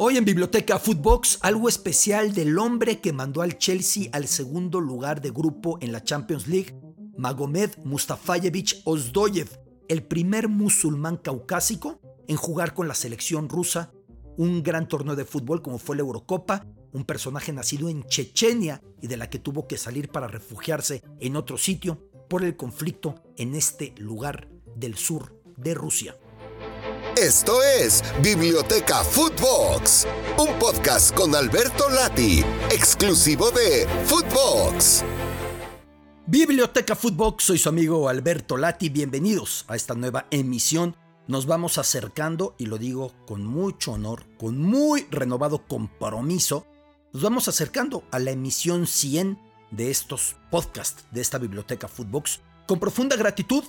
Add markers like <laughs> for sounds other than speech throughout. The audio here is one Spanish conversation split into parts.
Hoy en Biblioteca Footbox, algo especial del hombre que mandó al Chelsea al segundo lugar de grupo en la Champions League, Magomed Mustafayevich Ozdoyev, el primer musulmán caucásico en jugar con la selección rusa un gran torneo de fútbol como fue la Eurocopa, un personaje nacido en Chechenia y de la que tuvo que salir para refugiarse en otro sitio por el conflicto en este lugar del sur de Rusia. Esto es Biblioteca Footbox, un podcast con Alberto Lati, exclusivo de Footbox. Biblioteca Footbox, soy su amigo Alberto Lati, bienvenidos a esta nueva emisión. Nos vamos acercando, y lo digo con mucho honor, con muy renovado compromiso, nos vamos acercando a la emisión 100 de estos podcasts de esta Biblioteca Footbox, con profunda gratitud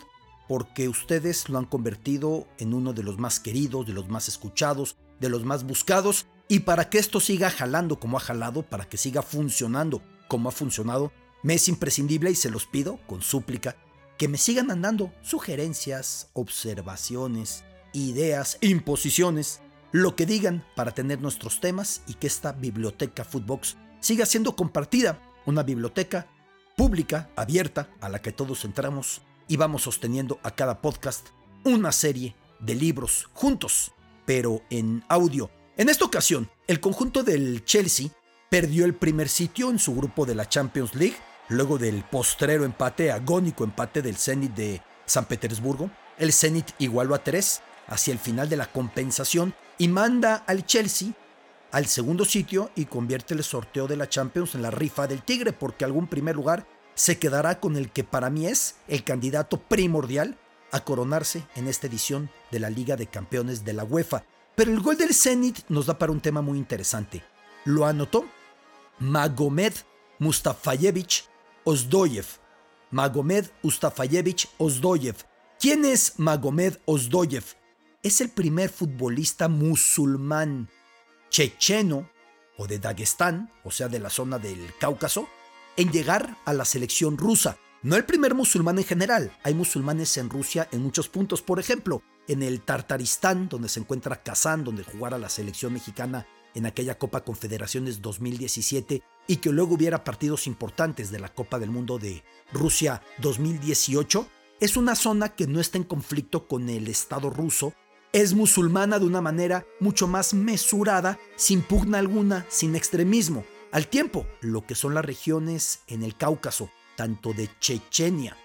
porque ustedes lo han convertido en uno de los más queridos, de los más escuchados, de los más buscados, y para que esto siga jalando como ha jalado, para que siga funcionando como ha funcionado, me es imprescindible y se los pido con súplica que me sigan mandando sugerencias, observaciones, ideas, imposiciones, lo que digan para tener nuestros temas y que esta biblioteca Footbox siga siendo compartida, una biblioteca pública, abierta, a la que todos entramos y vamos sosteniendo a cada podcast una serie de libros juntos, pero en audio. En esta ocasión, el conjunto del Chelsea perdió el primer sitio en su grupo de la Champions League, luego del postrero empate, agónico empate del Zenit de San Petersburgo. El Zenit igualó a 3 hacia el final de la compensación y manda al Chelsea al segundo sitio y convierte el sorteo de la Champions en la rifa del Tigre, porque algún primer lugar se quedará con el que para mí es el candidato primordial a coronarse en esta edición de la Liga de Campeones de la UEFA. Pero el gol del Zenit nos da para un tema muy interesante. Lo anotó Magomed Mustafayevich Ozdoyev. Magomed Mustafayevich Ozdoyev. ¿Quién es Magomed Ozdoyev? Es el primer futbolista musulmán checheno o de Dagestán, o sea, de la zona del Cáucaso, en llegar a la selección rusa. No el primer musulmán en general, hay musulmanes en Rusia en muchos puntos, por ejemplo, en el Tartaristán, donde se encuentra Kazán, donde jugara la selección mexicana en aquella Copa Confederaciones 2017 y que luego hubiera partidos importantes de la Copa del Mundo de Rusia 2018, es una zona que no está en conflicto con el Estado ruso, es musulmana de una manera mucho más mesurada, sin pugna alguna, sin extremismo. Al tiempo, lo que son las regiones en el Cáucaso, tanto de Chechenia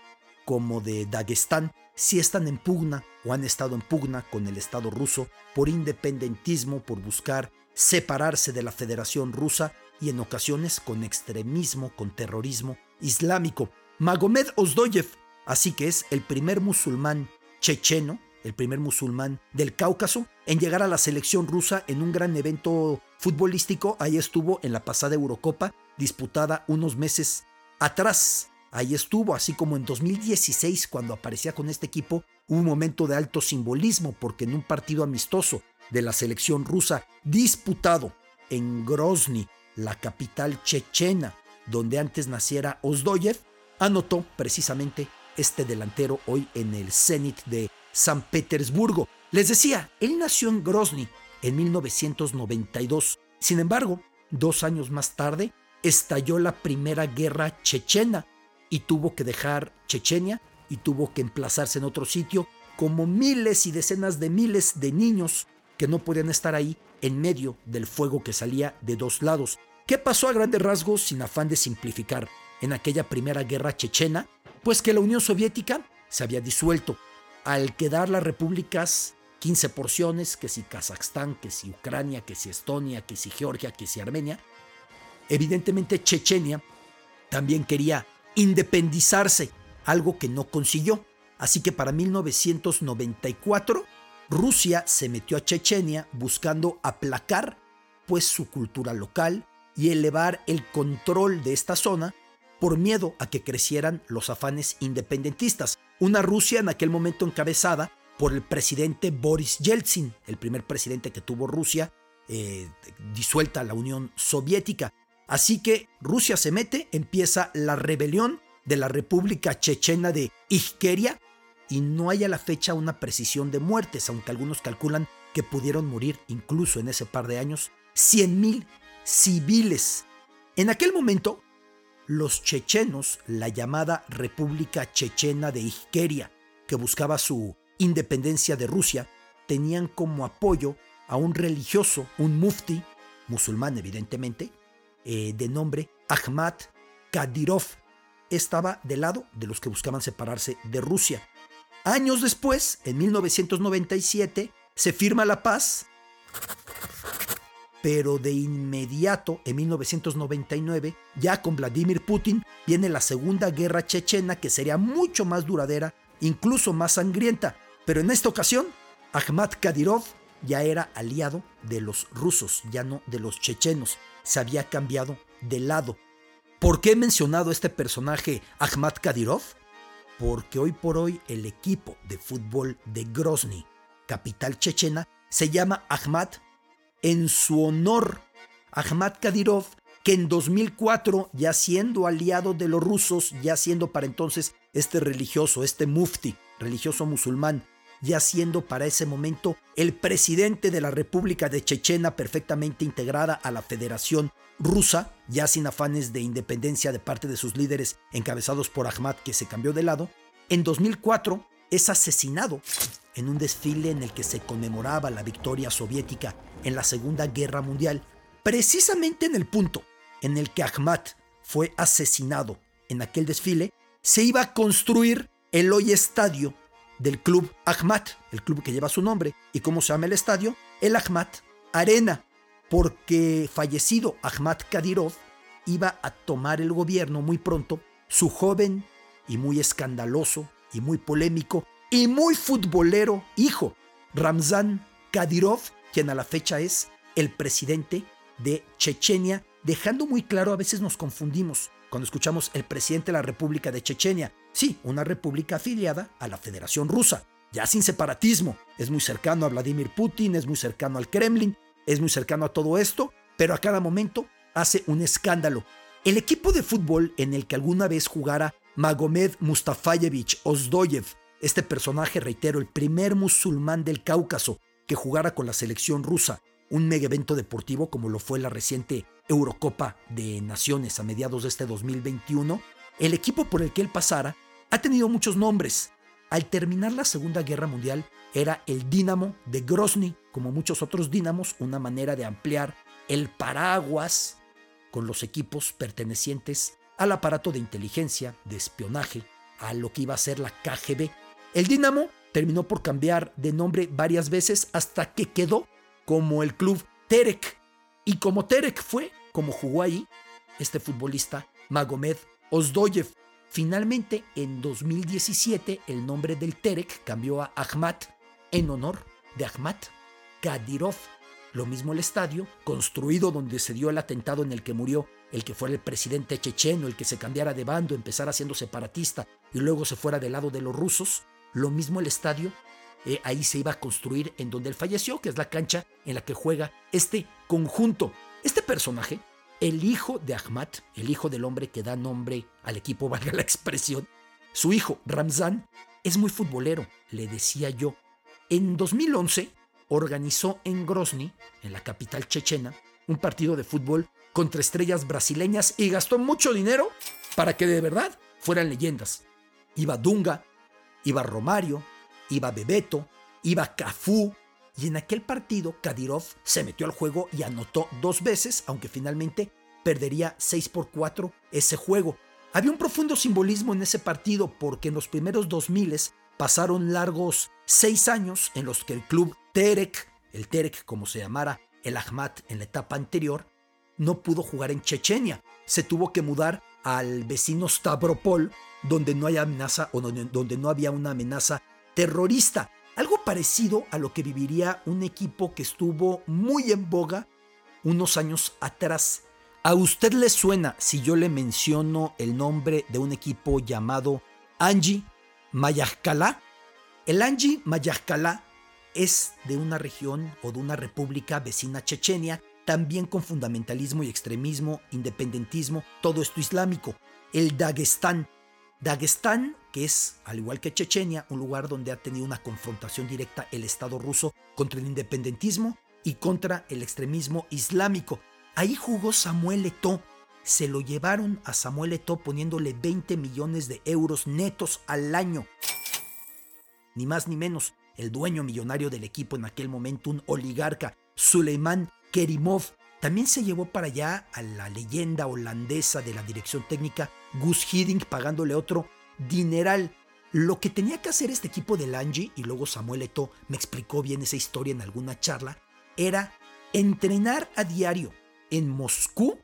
como de Dagestán, sí están en pugna o han estado en pugna con el Estado ruso por independentismo, por buscar separarse de la Federación Rusa y en ocasiones con extremismo, con terrorismo islámico. Magomed Ozdoyev, así que es el primer musulmán checheno, el primer musulmán del Cáucaso, en llegar a la selección rusa en un gran evento futbolístico. Ahí estuvo en la pasada Eurocopa, disputada unos meses atrás. Ahí estuvo, así como en 2016, cuando aparecía con este equipo, un momento de alto simbolismo, porque en un partido amistoso de la selección rusa disputado en Grozny, la capital chechena, donde antes naciera Ozdoyev, anotó precisamente este delantero hoy en el Zenit de San Petersburgo. Les decía, él nació en Grozny en 1992. Sin embargo, dos años más tarde, estalló la primera guerra chechena y tuvo que dejar Chechenia y tuvo que emplazarse en otro sitio, como miles y decenas de miles de niños que no podían estar ahí en medio del fuego que salía de dos lados. ¿Qué pasó a grandes rasgos sin afán de simplificar en aquella primera guerra chechena? Pues que la Unión Soviética se había disuelto. Al quedar las repúblicas 15 porciones, que si Kazajstán, que si Ucrania, que si Estonia, que si Georgia, que si Armenia, evidentemente Chechenia también quería independizarse, algo que no consiguió. Así que para 1994 Rusia se metió a Chechenia buscando aplacar pues su cultura local y elevar el control de esta zona por miedo a que crecieran los afanes independentistas. Una Rusia en aquel momento encabezada por el presidente Boris Yeltsin, el primer presidente que tuvo Rusia, eh, disuelta la Unión Soviética. Así que Rusia se mete, empieza la rebelión de la República Chechena de Ijkeria, y no hay a la fecha una precisión de muertes, aunque algunos calculan que pudieron morir incluso en ese par de años 100.000 civiles. En aquel momento, los chechenos, la llamada República Chechena de Ijkeria, que buscaba su independencia de Rusia, tenían como apoyo a un religioso, un mufti, musulmán evidentemente, eh, de nombre Ahmad Kadyrov. Estaba del lado de los que buscaban separarse de Rusia. Años después, en 1997, se firma la paz, pero de inmediato, en 1999, ya con Vladimir Putin, viene la Segunda Guerra Chechena, que sería mucho más duradera, incluso más sangrienta. Pero en esta ocasión, Ahmad Kadyrov ya era aliado de los rusos, ya no de los chechenos. Se había cambiado de lado. ¿Por qué he mencionado este personaje Ahmad Kadyrov? Porque hoy por hoy el equipo de fútbol de Grozny, capital chechena, se llama Ahmad en su honor. Ahmad Kadyrov, que en 2004, ya siendo aliado de los rusos, ya siendo para entonces este religioso, este mufti, religioso musulmán, ya siendo para ese momento el presidente de la República de Chechena perfectamente integrada a la Federación Rusa, ya sin afanes de independencia de parte de sus líderes encabezados por Ahmad que se cambió de lado, en 2004 es asesinado en un desfile en el que se conmemoraba la victoria soviética en la Segunda Guerra Mundial, precisamente en el punto en el que Ahmad fue asesinado. En aquel desfile, se iba a construir el hoy estadio del club Ahmad, el club que lleva su nombre. ¿Y cómo se llama el estadio? El Ahmad Arena, porque fallecido Ahmad Kadyrov iba a tomar el gobierno muy pronto su joven y muy escandaloso y muy polémico y muy futbolero hijo, Ramzan Kadyrov, quien a la fecha es el presidente de Chechenia, dejando muy claro, a veces nos confundimos cuando escuchamos el presidente de la República de Chechenia. Sí, una república afiliada a la Federación Rusa, ya sin separatismo. Es muy cercano a Vladimir Putin, es muy cercano al Kremlin, es muy cercano a todo esto, pero a cada momento hace un escándalo. El equipo de fútbol en el que alguna vez jugara Magomed Mustafayevich Ozdoyev, este personaje, reitero, el primer musulmán del Cáucaso que jugara con la selección rusa, un mega evento deportivo como lo fue la reciente Eurocopa de Naciones a mediados de este 2021, el equipo por el que él pasara ha tenido muchos nombres. Al terminar la Segunda Guerra Mundial era el Dínamo de Grozny, como muchos otros dínamos, una manera de ampliar el paraguas con los equipos pertenecientes al aparato de inteligencia, de espionaje, a lo que iba a ser la KGB. El Dínamo terminó por cambiar de nombre varias veces hasta que quedó como el club Terek. Y como Terek fue, como jugó ahí, este futbolista Magomed Ozdoyev. Finalmente, en 2017, el nombre del Terek cambió a Ahmad en honor de Ahmad Kadyrov. Lo mismo el estadio, construido donde se dio el atentado en el que murió el que fuera el presidente checheno, el que se cambiara de bando, empezara siendo separatista y luego se fuera del lado de los rusos. Lo mismo el estadio eh, ahí se iba a construir en donde él falleció, que es la cancha en la que juega este conjunto. Este personaje, el hijo de Ahmad, el hijo del hombre que da nombre al equipo, <laughs> valga la expresión, su hijo Ramzan, es muy futbolero, le decía yo. En 2011 organizó en Grozny, en la capital chechena, un partido de fútbol contra estrellas brasileñas y gastó mucho dinero para que de verdad fueran leyendas. Iba Dunga, iba Romario, iba Bebeto, iba Cafú, y en aquel partido Kadyrov se metió al juego y anotó dos veces, aunque finalmente perdería 6 por 4 ese juego. Había un profundo simbolismo en ese partido porque en los primeros 2000 pasaron largos seis años en los que el club Terek, el Terek como se llamara el Ahmad en la etapa anterior, no pudo jugar en Chechenia. Se tuvo que mudar al vecino Stavropol, donde no hay amenaza o donde no había una amenaza terrorista. Algo parecido a lo que viviría un equipo que estuvo muy en boga unos años atrás. ¿A usted le suena si yo le menciono el nombre de un equipo llamado Anji Mayakala? El Anji Mayakala es de una región o de una república vecina Chechenia, también con fundamentalismo y extremismo, independentismo, todo esto islámico. El Dagestán. Dagestán que es, al igual que Chechenia, un lugar donde ha tenido una confrontación directa el Estado ruso contra el independentismo y contra el extremismo islámico. Ahí jugó Samuel Eto'o. Se lo llevaron a Samuel Eto'o poniéndole 20 millones de euros netos al año. Ni más ni menos, el dueño millonario del equipo en aquel momento, un oligarca, Suleiman Kerimov, también se llevó para allá a la leyenda holandesa de la dirección técnica, Gus Hiddink, pagándole otro dineral. Lo que tenía que hacer este equipo de Lange, y luego Samuel Eto'o me explicó bien esa historia en alguna charla, era entrenar a diario en Moscú,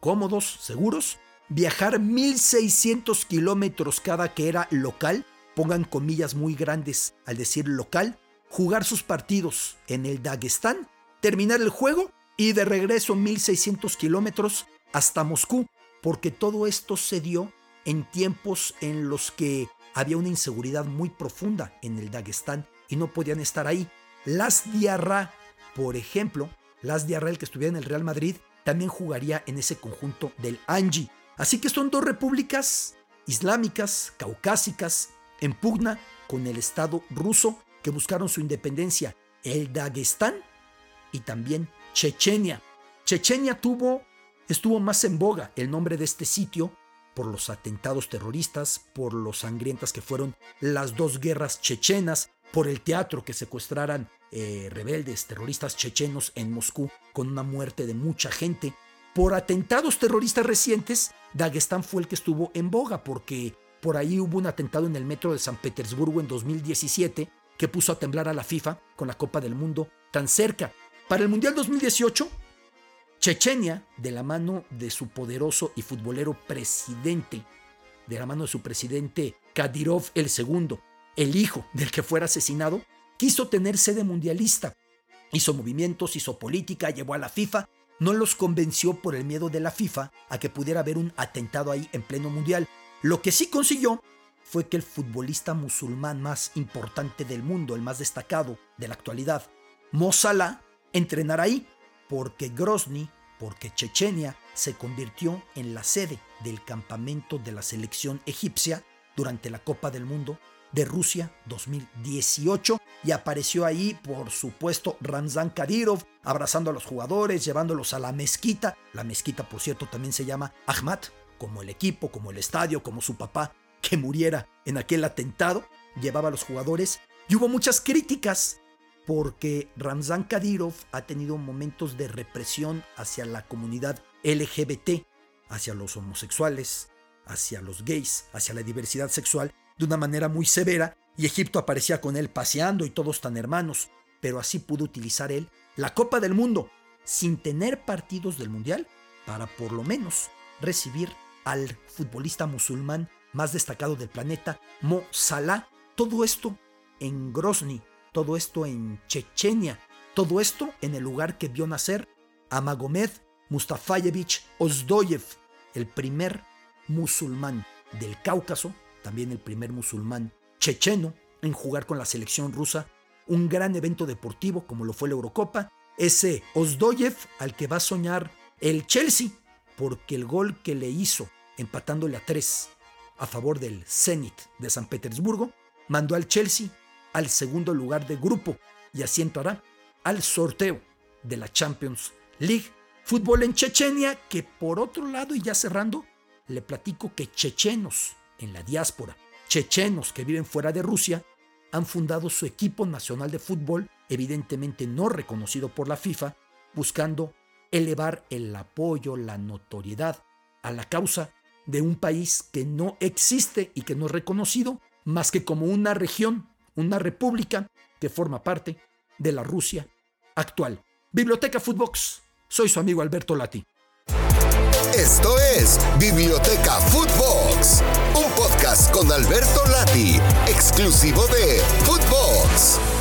cómodos, seguros, viajar 1600 kilómetros cada que era local, pongan comillas muy grandes al decir local, jugar sus partidos en el Dagestán, terminar el juego y de regreso 1600 kilómetros hasta Moscú, porque todo esto se dio en tiempos en los que había una inseguridad muy profunda en el Dagestán y no podían estar ahí. Las Diarra, por ejemplo, Las Diarra, el que estuviera en el Real Madrid, también jugaría en ese conjunto del Anji. Así que son dos repúblicas islámicas, caucásicas, en pugna con el Estado ruso que buscaron su independencia, el Dagestán y también Chechenia. Chechenia tuvo, estuvo más en boga el nombre de este sitio por los atentados terroristas, por los sangrientas que fueron las dos guerras chechenas, por el teatro que secuestraran eh, rebeldes terroristas chechenos en Moscú con una muerte de mucha gente. Por atentados terroristas recientes, Dagestán fue el que estuvo en boga porque por ahí hubo un atentado en el metro de San Petersburgo en 2017 que puso a temblar a la FIFA con la Copa del Mundo tan cerca. Para el Mundial 2018, Chechenia, de la mano de su poderoso y futbolero presidente, de la mano de su presidente Kadyrov el segundo, el hijo del que fuera asesinado, quiso tener sede mundialista. Hizo movimientos, hizo política, llevó a la FIFA. No los convenció por el miedo de la FIFA a que pudiera haber un atentado ahí en pleno mundial. Lo que sí consiguió fue que el futbolista musulmán más importante del mundo, el más destacado de la actualidad, Mo Salah, entrenar ahí, porque Grozny, porque Chechenia se convirtió en la sede del campamento de la selección egipcia durante la Copa del Mundo de Rusia 2018 y apareció ahí, por supuesto, Ramzan Kadyrov abrazando a los jugadores, llevándolos a la mezquita. La mezquita, por cierto, también se llama Ahmad, como el equipo, como el estadio, como su papá que muriera en aquel atentado. Llevaba a los jugadores y hubo muchas críticas porque Ramzan Kadyrov ha tenido momentos de represión hacia la comunidad LGBT, hacia los homosexuales, hacia los gays, hacia la diversidad sexual, de una manera muy severa, y Egipto aparecía con él paseando y todos tan hermanos, pero así pudo utilizar él la Copa del Mundo, sin tener partidos del Mundial, para por lo menos recibir al futbolista musulmán más destacado del planeta, Mo Salah. Todo esto en Grozny, todo esto en Chechenia, todo esto en el lugar que vio nacer a Magomed Mustafayevich Ozdoyev, el primer musulmán del Cáucaso, también el primer musulmán checheno en jugar con la selección rusa, un gran evento deportivo como lo fue la Eurocopa, ese Ozdoyev al que va a soñar el Chelsea, porque el gol que le hizo empatándole a tres a favor del Zenit de San Petersburgo, mandó al Chelsea al segundo lugar de grupo y así entrará al sorteo de la Champions League. Fútbol en Chechenia, que por otro lado, y ya cerrando, le platico que chechenos en la diáspora, chechenos que viven fuera de Rusia, han fundado su equipo nacional de fútbol, evidentemente no reconocido por la FIFA, buscando elevar el apoyo, la notoriedad a la causa de un país que no existe y que no es reconocido más que como una región una república que forma parte de la Rusia actual. Biblioteca Footbox. Soy su amigo Alberto Lati. Esto es Biblioteca Footbox, un podcast con Alberto Lati, exclusivo de Footbox.